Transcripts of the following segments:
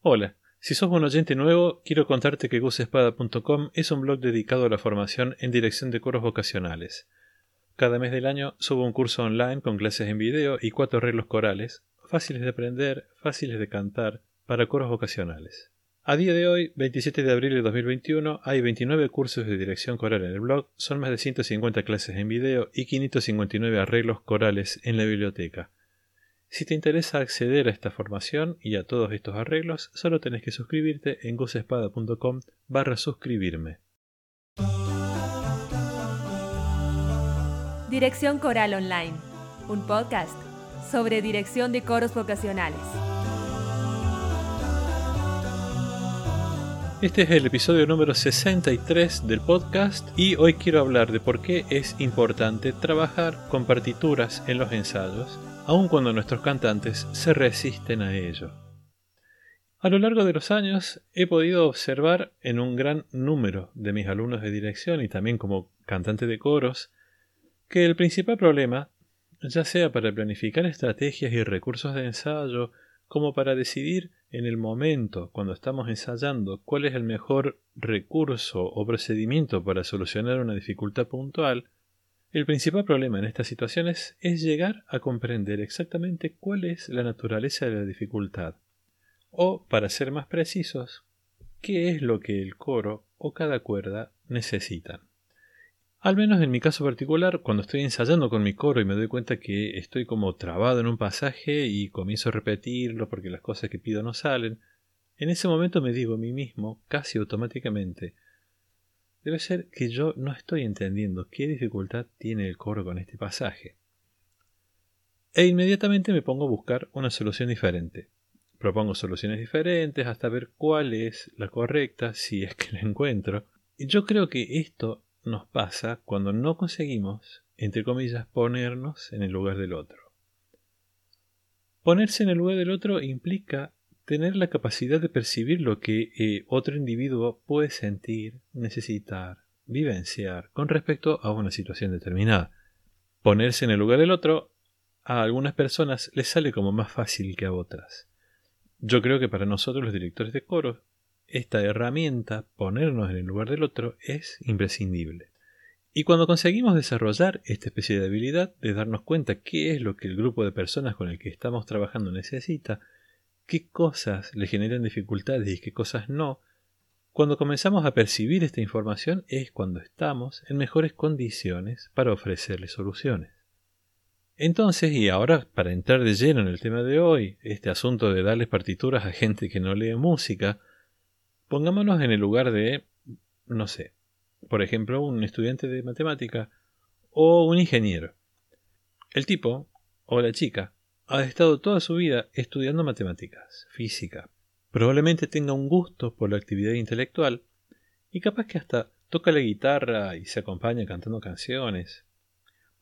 Hola, si sos un oyente nuevo, quiero contarte que gusespada.com es un blog dedicado a la formación en dirección de coros vocacionales. Cada mes del año subo un curso online con clases en video y cuatro arreglos corales, fáciles de aprender, fáciles de cantar, para coros vocacionales. A día de hoy, 27 de abril de 2021, hay 29 cursos de dirección coral en el blog, son más de 150 clases en video y 559 arreglos corales en la biblioteca. Si te interesa acceder a esta formación y a todos estos arreglos, solo tenés que suscribirte en gozespada.com barra suscribirme. Dirección Coral Online, un podcast sobre dirección de coros vocacionales. Este es el episodio número 63 del podcast y hoy quiero hablar de por qué es importante trabajar con partituras en los ensayos aun cuando nuestros cantantes se resisten a ello. A lo largo de los años he podido observar en un gran número de mis alumnos de dirección y también como cantante de coros que el principal problema, ya sea para planificar estrategias y recursos de ensayo, como para decidir en el momento, cuando estamos ensayando, cuál es el mejor recurso o procedimiento para solucionar una dificultad puntual, el principal problema en estas situaciones es llegar a comprender exactamente cuál es la naturaleza de la dificultad, o, para ser más precisos, qué es lo que el coro o cada cuerda necesitan. Al menos en mi caso particular, cuando estoy ensayando con mi coro y me doy cuenta que estoy como trabado en un pasaje y comienzo a repetirlo porque las cosas que pido no salen, en ese momento me digo a mí mismo, casi automáticamente, Debe ser que yo no estoy entendiendo qué dificultad tiene el coro con este pasaje. E inmediatamente me pongo a buscar una solución diferente. Propongo soluciones diferentes hasta ver cuál es la correcta, si es que la encuentro. Y yo creo que esto nos pasa cuando no conseguimos, entre comillas, ponernos en el lugar del otro. Ponerse en el lugar del otro implica tener la capacidad de percibir lo que eh, otro individuo puede sentir, necesitar, vivenciar con respecto a una situación determinada. Ponerse en el lugar del otro a algunas personas les sale como más fácil que a otras. Yo creo que para nosotros los directores de coros, esta herramienta, ponernos en el lugar del otro, es imprescindible. Y cuando conseguimos desarrollar esta especie de habilidad de darnos cuenta qué es lo que el grupo de personas con el que estamos trabajando necesita, qué cosas le generan dificultades y qué cosas no, cuando comenzamos a percibir esta información es cuando estamos en mejores condiciones para ofrecerle soluciones. Entonces, y ahora para entrar de lleno en el tema de hoy, este asunto de darles partituras a gente que no lee música, pongámonos en el lugar de, no sé, por ejemplo, un estudiante de matemática o un ingeniero. El tipo o la chica ha estado toda su vida estudiando matemáticas, física. Probablemente tenga un gusto por la actividad intelectual y capaz que hasta toca la guitarra y se acompaña cantando canciones.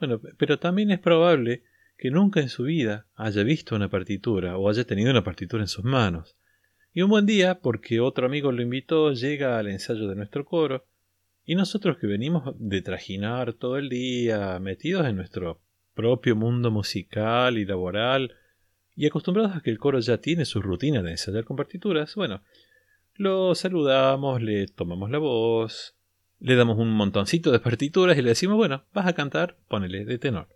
Bueno, pero también es probable que nunca en su vida haya visto una partitura o haya tenido una partitura en sus manos. Y un buen día, porque otro amigo lo invitó, llega al ensayo de nuestro coro, y nosotros que venimos de trajinar todo el día, metidos en nuestro propio mundo musical y laboral, y acostumbrados a que el coro ya tiene su rutina de ensayar con partituras, bueno, lo saludamos, le tomamos la voz, le damos un montoncito de partituras y le decimos, bueno, vas a cantar, ponele de tenor.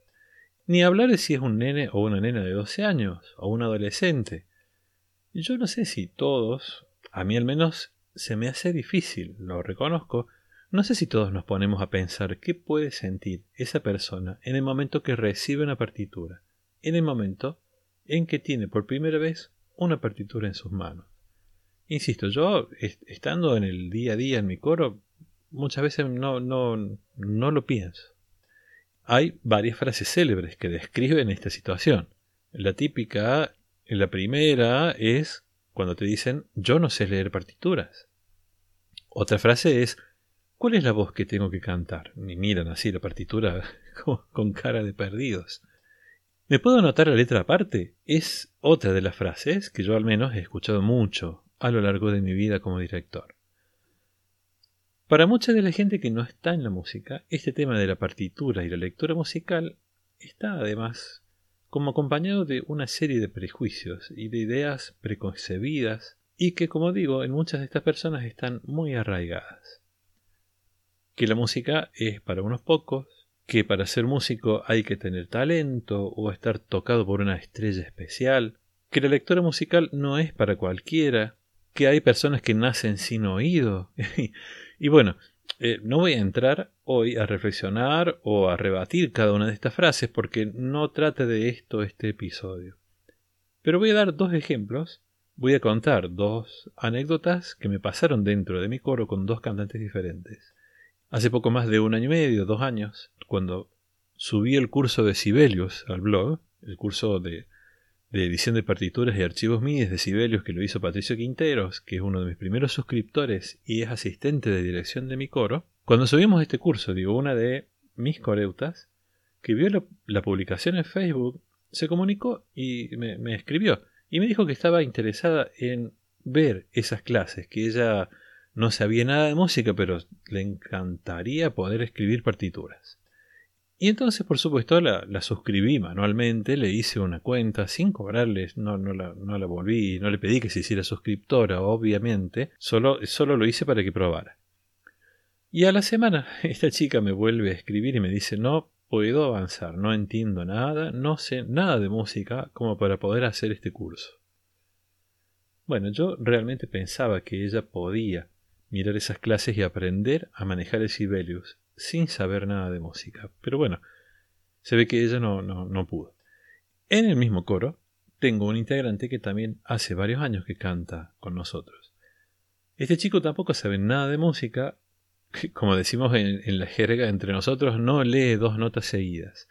Ni hablar de si es un nene o una nena de 12 años, o un adolescente. Yo no sé si todos, a mí al menos, se me hace difícil, lo reconozco, no sé si todos nos ponemos a pensar qué puede sentir esa persona en el momento que recibe una partitura, en el momento en que tiene por primera vez una partitura en sus manos. Insisto, yo estando en el día a día en mi coro, muchas veces no, no, no lo pienso. Hay varias frases célebres que describen esta situación. La típica, la primera es cuando te dicen yo no sé leer partituras. Otra frase es ¿Cuál es la voz que tengo que cantar? Ni miran así la partitura con cara de perdidos. ¿Me puedo anotar la letra aparte? Es otra de las frases que yo al menos he escuchado mucho a lo largo de mi vida como director. Para mucha de la gente que no está en la música, este tema de la partitura y la lectura musical está además como acompañado de una serie de prejuicios y de ideas preconcebidas y que, como digo, en muchas de estas personas están muy arraigadas. Que la música es para unos pocos, que para ser músico hay que tener talento o estar tocado por una estrella especial, que la lectura musical no es para cualquiera, que hay personas que nacen sin oído. y bueno, eh, no voy a entrar hoy a reflexionar o a rebatir cada una de estas frases porque no trate de esto este episodio. Pero voy a dar dos ejemplos, voy a contar dos anécdotas que me pasaron dentro de mi coro con dos cantantes diferentes. Hace poco más de un año y medio, dos años, cuando subí el curso de Sibelius al blog, el curso de edición de partituras y archivos MIDI de Sibelius que lo hizo Patricio Quinteros, que es uno de mis primeros suscriptores y es asistente de dirección de mi coro, cuando subimos este curso, digo, una de mis coreutas, que vio la, publicación en Facebook, se comunicó y me escribió y me dijo que estaba interesada en ver esas clases, que ella no sabía nada de música, pero le encantaría poder escribir partituras. Y entonces, por supuesto, la, suscribí manualmente, le hice una cuenta sin cobrarles, no, no, la, no la volví, no le pedí que se hiciera suscriptora, obviamente, solo, solo lo hice para que probara. Y a la semana, esta chica me vuelve a escribir y me dice, no puedo avanzar, no entiendo nada, no sé nada de música como para poder hacer este curso. Bueno, yo realmente pensaba que ella podía mirar esas clases y aprender a manejar el Sibelius, sin saber nada de música. Pero bueno, se ve que ella no, no, pudo. En el mismo coro tengo un integrante que también hace varios años que canta con nosotros. Este chico tampoco sabe nada de música, como decimos en, la jerga entre nosotros, no lee dos notas seguidas.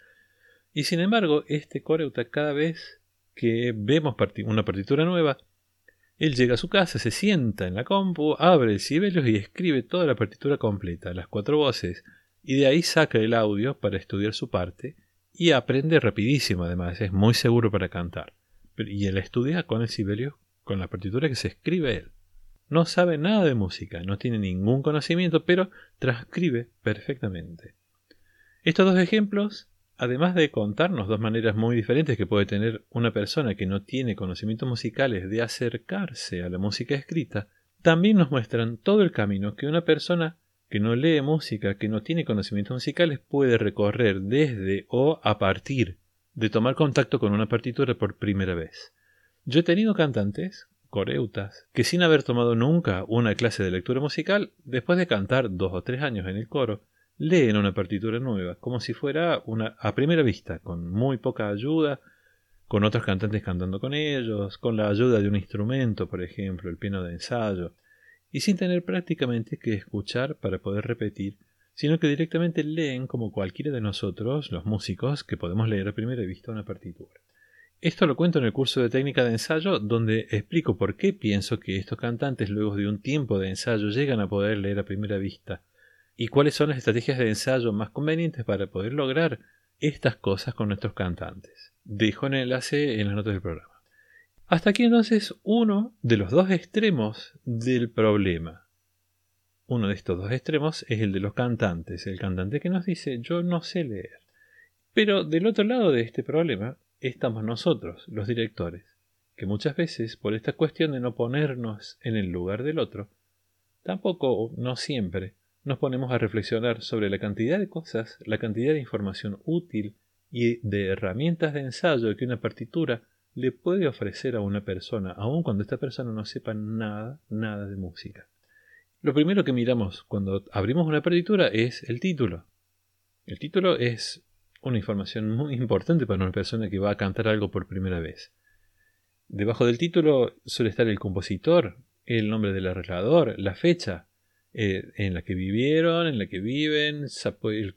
Y sin embargo, este coreuta cada vez que vemos una partitura nueva, él llega a su casa, se sienta en la compu, abre el Sibelius y escribe toda la partitura completa, las cuatro voces, y de ahí saca el audio para estudiar su parte y aprende rapidísimo además, es muy seguro para cantar. Y él estudia con el Sibelius, con la partitura que se escribe él. No sabe nada de música, no tiene ningún conocimiento, pero transcribe perfectamente. Estos dos ejemplos, además de contarnos dos maneras muy diferentes que puede tener una persona que no tiene conocimientos musicales de acercarse a la música escrita, también nos muestran todo el camino que una persona que no lee música, que no tiene conocimientos musicales, puede recorrer desde o a partir de tomar contacto con una partitura por primera vez. Yo he tenido cantantes, coreutas, que sin haber tomado nunca una clase de lectura musical, después de cantar dos o tres años en el coro, leen una partitura nueva, como si fuera una a primera vista, con muy poca ayuda, con otros cantantes cantando con ellos, con la ayuda de un instrumento, por ejemplo, el piano de ensayo, y sin tener prácticamente que escuchar para poder repetir, sino que directamente leen como cualquiera de nosotros, los músicos, que podemos leer a primera vista una partitura. Esto lo cuento en el curso de técnica de ensayo, donde explico por qué pienso que estos cantantes luego de un tiempo de ensayo llegan a poder leer a primera vista, y cuáles son las estrategias de ensayo más convenientes para poder lograr estas cosas con nuestros cantantes. Dejo el enlace en las notas del programa. Hasta aquí entonces uno de los dos extremos del problema. Uno de estos dos extremos es el de los cantantes, el cantante que nos dice yo no sé leer. Pero del otro lado de este problema estamos nosotros, los directores, que muchas veces por esta cuestión de no ponernos en el lugar del otro, tampoco, no siempre, nos ponemos a reflexionar sobre la cantidad de cosas, la cantidad de información útil y de herramientas de ensayo que una partitura le puede ofrecer a una persona, aun cuando esta persona no sepa nada, nada de música. Lo primero que miramos cuando abrimos una partitura es el título. El título es una información muy importante para una persona que va a cantar algo por primera vez. Debajo del título suele estar el compositor, el nombre del arreglador, la fecha eh, en la que vivieron, en la que viven.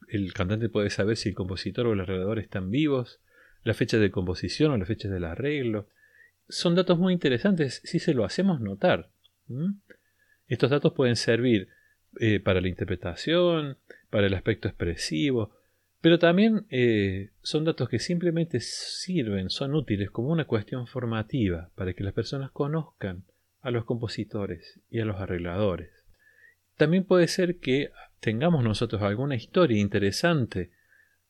el, cantante puede saber si el compositor o el arreglador están vivos la fecha de composición o la fecha del arreglo. Son datos muy interesantes si se lo hacemos notar. Estos datos pueden servir eh, para la interpretación, para el aspecto expresivo, pero también eh, son datos que simplemente sirven, son útiles como una cuestión formativa para que las personas conozcan a los compositores y a los arregladores. También puede ser que tengamos nosotros alguna historia interesante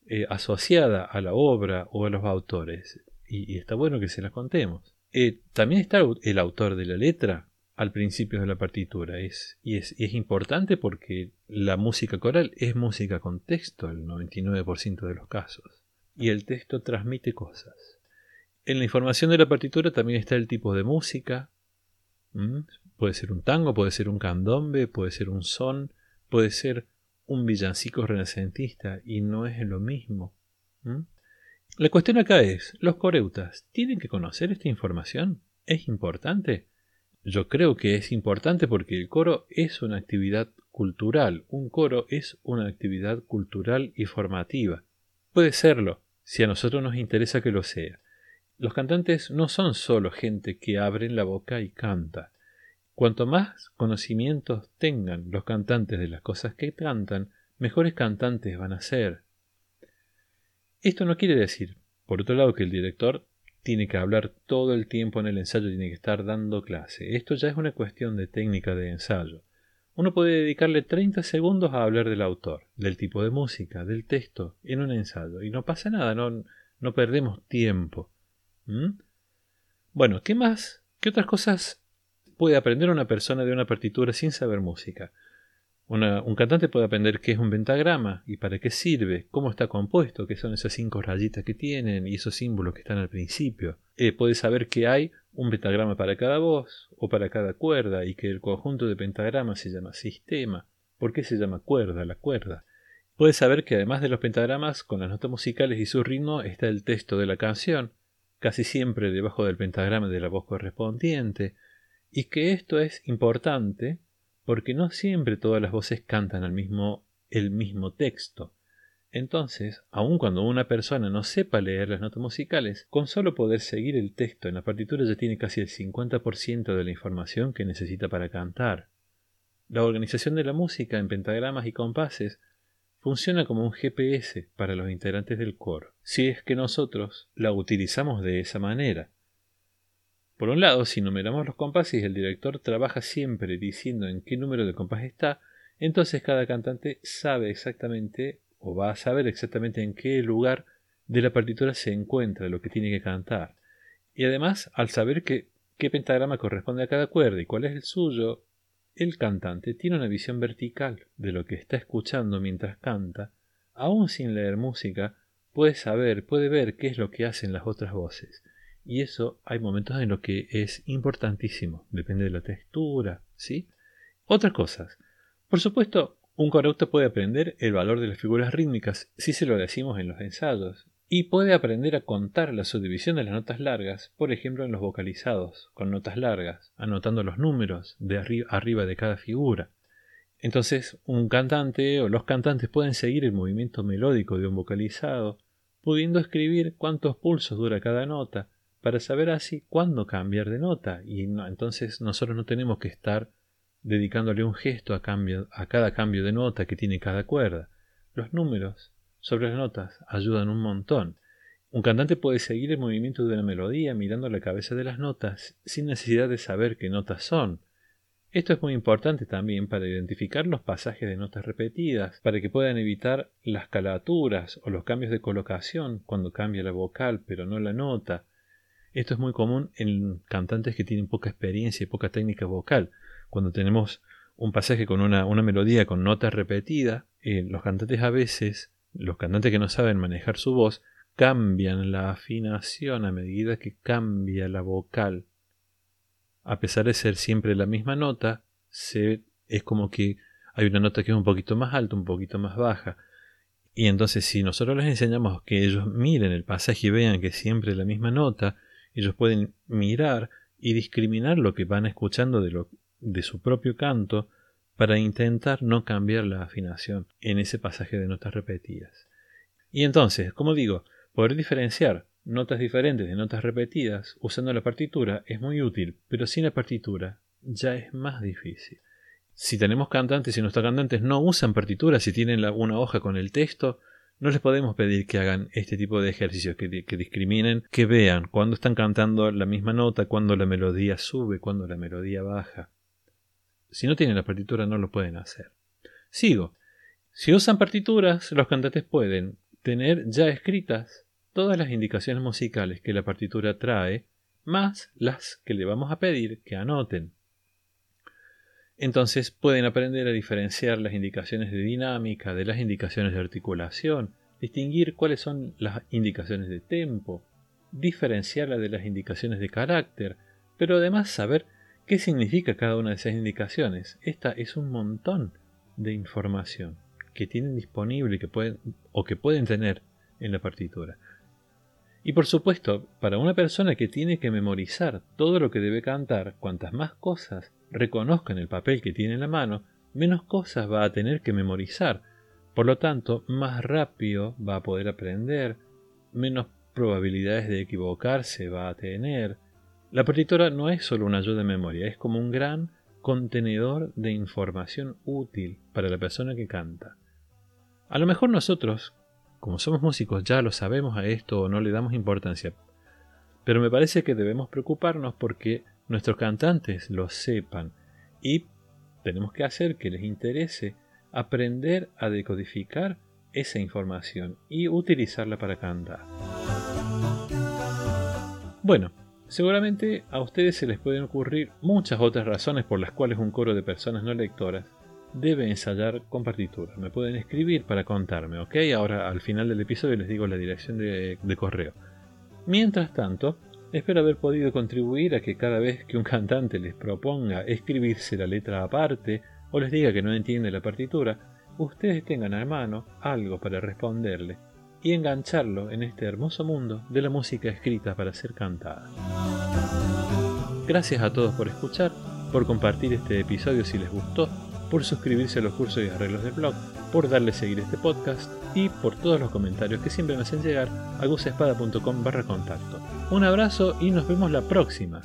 eh, asociada a la obra o a los autores. Y, está bueno que se las contemos. Eh, también está el autor de la letra, al principio de la partitura. Es, y, es, y es importante porque la música coral es música con texto, el 99% de los casos. Y el texto transmite cosas. En la información de la partitura también está el tipo de música. Puede ser un tango, puede ser un candombe, puede ser un son, puede ser un villancico renacentista y no es lo mismo. La cuestión acá es, ¿los coreutas tienen que conocer esta información? ¿Es importante? Yo creo que es importante porque el coro es una actividad cultural. Un coro es una actividad cultural y formativa. Puede serlo, si a nosotros nos interesa que lo sea. Los cantantes no son solo gente que abren la boca y canta. Cuanto más conocimientos tengan los cantantes de las cosas que cantan, mejores cantantes van a ser. Esto no quiere decir, por otro lado, que el director tiene que hablar todo el tiempo en el ensayo, tiene que estar dando clase. Esto ya es una cuestión de técnica de ensayo. Uno puede dedicarle 30 segundos a hablar del autor, del tipo de música, del texto, en un ensayo, y no pasa nada, no, no perdemos tiempo. ¿Mm? Bueno, ¿qué más? ¿Qué otras cosas puede aprender una persona de una partitura sin saber música? un cantante puede aprender qué es un pentagrama y para qué sirve, cómo está compuesto, qué son esas cinco rayitas que tienen y esos símbolos que están al principio. Eh, puede saber que hay un pentagrama para cada voz o para cada cuerda y que el conjunto de pentagramas se llama sistema. ¿Por qué se llama cuerda la cuerda? Puede saber que además de los pentagramas, con las notas musicales y su ritmo, está el texto de la canción, casi siempre debajo del pentagrama de la voz correspondiente, y que esto es importante porque no siempre todas las voces cantan el mismo texto. Entonces, aun cuando una persona no sepa leer las notas musicales, con solo poder seguir el texto en la partitura ya tiene casi el 50% de la información que necesita para cantar. La organización de la música en pentagramas y compases funciona como un GPS para los integrantes del coro, si es que nosotros la utilizamos de esa manera. Por un lado, si numeramos los compases y el director trabaja siempre diciendo en qué número de compás está, entonces cada cantante sabe exactamente o va a saber exactamente en qué lugar de la partitura se encuentra lo que tiene que cantar. Y además, al saber qué pentagrama corresponde a cada cuerda y cuál es el suyo, el cantante tiene una visión vertical de lo que está escuchando mientras canta, aún sin leer música, puede saber, puede ver qué es lo que hacen las otras voces. Y eso hay momentos en los que es importantísimo, depende de la textura, ¿sí? Otras cosas. Por supuesto, un correcto puede aprender el valor de las figuras rítmicas si se lo decimos en los ensayos, y puede aprender a contar la subdivisión de las notas largas, por ejemplo en los vocalizados, con notas largas, anotando los números de arriba de cada figura. Entonces, un cantante o los cantantes pueden seguir el movimiento melódico de un vocalizado, pudiendo escribir cuántos pulsos dura cada nota, para saber así cuándo cambiar de nota. Y entonces nosotros no tenemos que estar dedicándole un gesto a, a cada cambio de nota que tiene cada cuerda. Los números sobre las notas ayudan un montón. Un cantante puede seguir el movimiento de una melodía mirando la cabeza de las notas sin necesidad de saber qué notas son. Esto es muy importante también para identificar los pasajes de notas repetidas, para que puedan evitar las calaturas o los cambios de colocación cuando cambia la vocal pero no la nota, esto es muy común en cantantes que tienen poca experiencia y poca técnica vocal. Cuando tenemos un pasaje con una, melodía con notas repetidas, eh, los cantantes a veces, los cantantes que no saben manejar su voz, cambian la afinación a medida que cambia la vocal. A pesar de ser siempre la misma nota, se, es como que hay una nota que es un poquito más alta, un poquito más baja. Y entonces si nosotros les enseñamos que ellos miren el pasaje y vean que siempre la misma nota, ellos pueden mirar y discriminar lo que van escuchando de, su propio canto para intentar no cambiar la afinación en ese pasaje de notas repetidas. Y entonces, como digo, poder diferenciar notas diferentes de notas repetidas usando la partitura es muy útil, pero sin la partitura ya es más difícil. Si tenemos cantantes y nuestros cantantes no usan partitura, si tienen una hoja con el texto, no les podemos pedir que hagan este tipo de ejercicios, que, discriminen, que vean cuando están cantando la misma nota, cuando la melodía sube, cuando la melodía baja. Si no tienen la partitura no lo pueden hacer. Sigo. Si usan partituras, los cantantes pueden tener ya escritas todas las indicaciones musicales que la partitura trae, más las que le vamos a pedir que anoten. Entonces pueden aprender a diferenciar las indicaciones de dinámica de las indicaciones de articulación, distinguir cuáles son las indicaciones de tempo, diferenciarla de las indicaciones de carácter, pero además saber qué significa cada una de esas indicaciones. Esta es un montón de información que tienen disponible que pueden, o que pueden tener en la partitura. Y por supuesto, para una persona que tiene que memorizar todo lo que debe cantar, cuantas más cosas reconozca en el papel que tiene en la mano, menos cosas va a tener que memorizar. Por lo tanto, más rápido va a poder aprender, menos probabilidades de equivocarse va a tener. La partitura no es solo una ayuda de memoria, es como un gran contenedor de información útil para la persona que canta. A lo mejor nosotros, como somos músicos, ya lo sabemos a esto o no le damos importancia, pero me parece que debemos preocuparnos porque nuestros cantantes lo sepan y tenemos que hacer que les interese aprender a decodificar esa información y utilizarla para cantar. Bueno, seguramente a ustedes se les pueden ocurrir muchas otras razones por las cuales un coro de personas no lectoras debe ensayar con partitura. Me pueden escribir para contarme, ¿ok? Ahora al final del episodio les digo la dirección de, correo. Mientras tanto, espero haber podido contribuir a que cada vez que un cantante les proponga escribirse la letra aparte o les diga que no entiende la partitura, ustedes tengan a mano algo para responderle y engancharlo en este hermoso mundo de la música escrita para ser cantada. Gracias a todos por escuchar, por compartir este episodio si les gustó, por suscribirse a los cursos y arreglos del blog, por darle seguir este podcast y por todos los comentarios que siempre me hacen llegar a gusespada.com barra contacto. Un abrazo y nos vemos la próxima.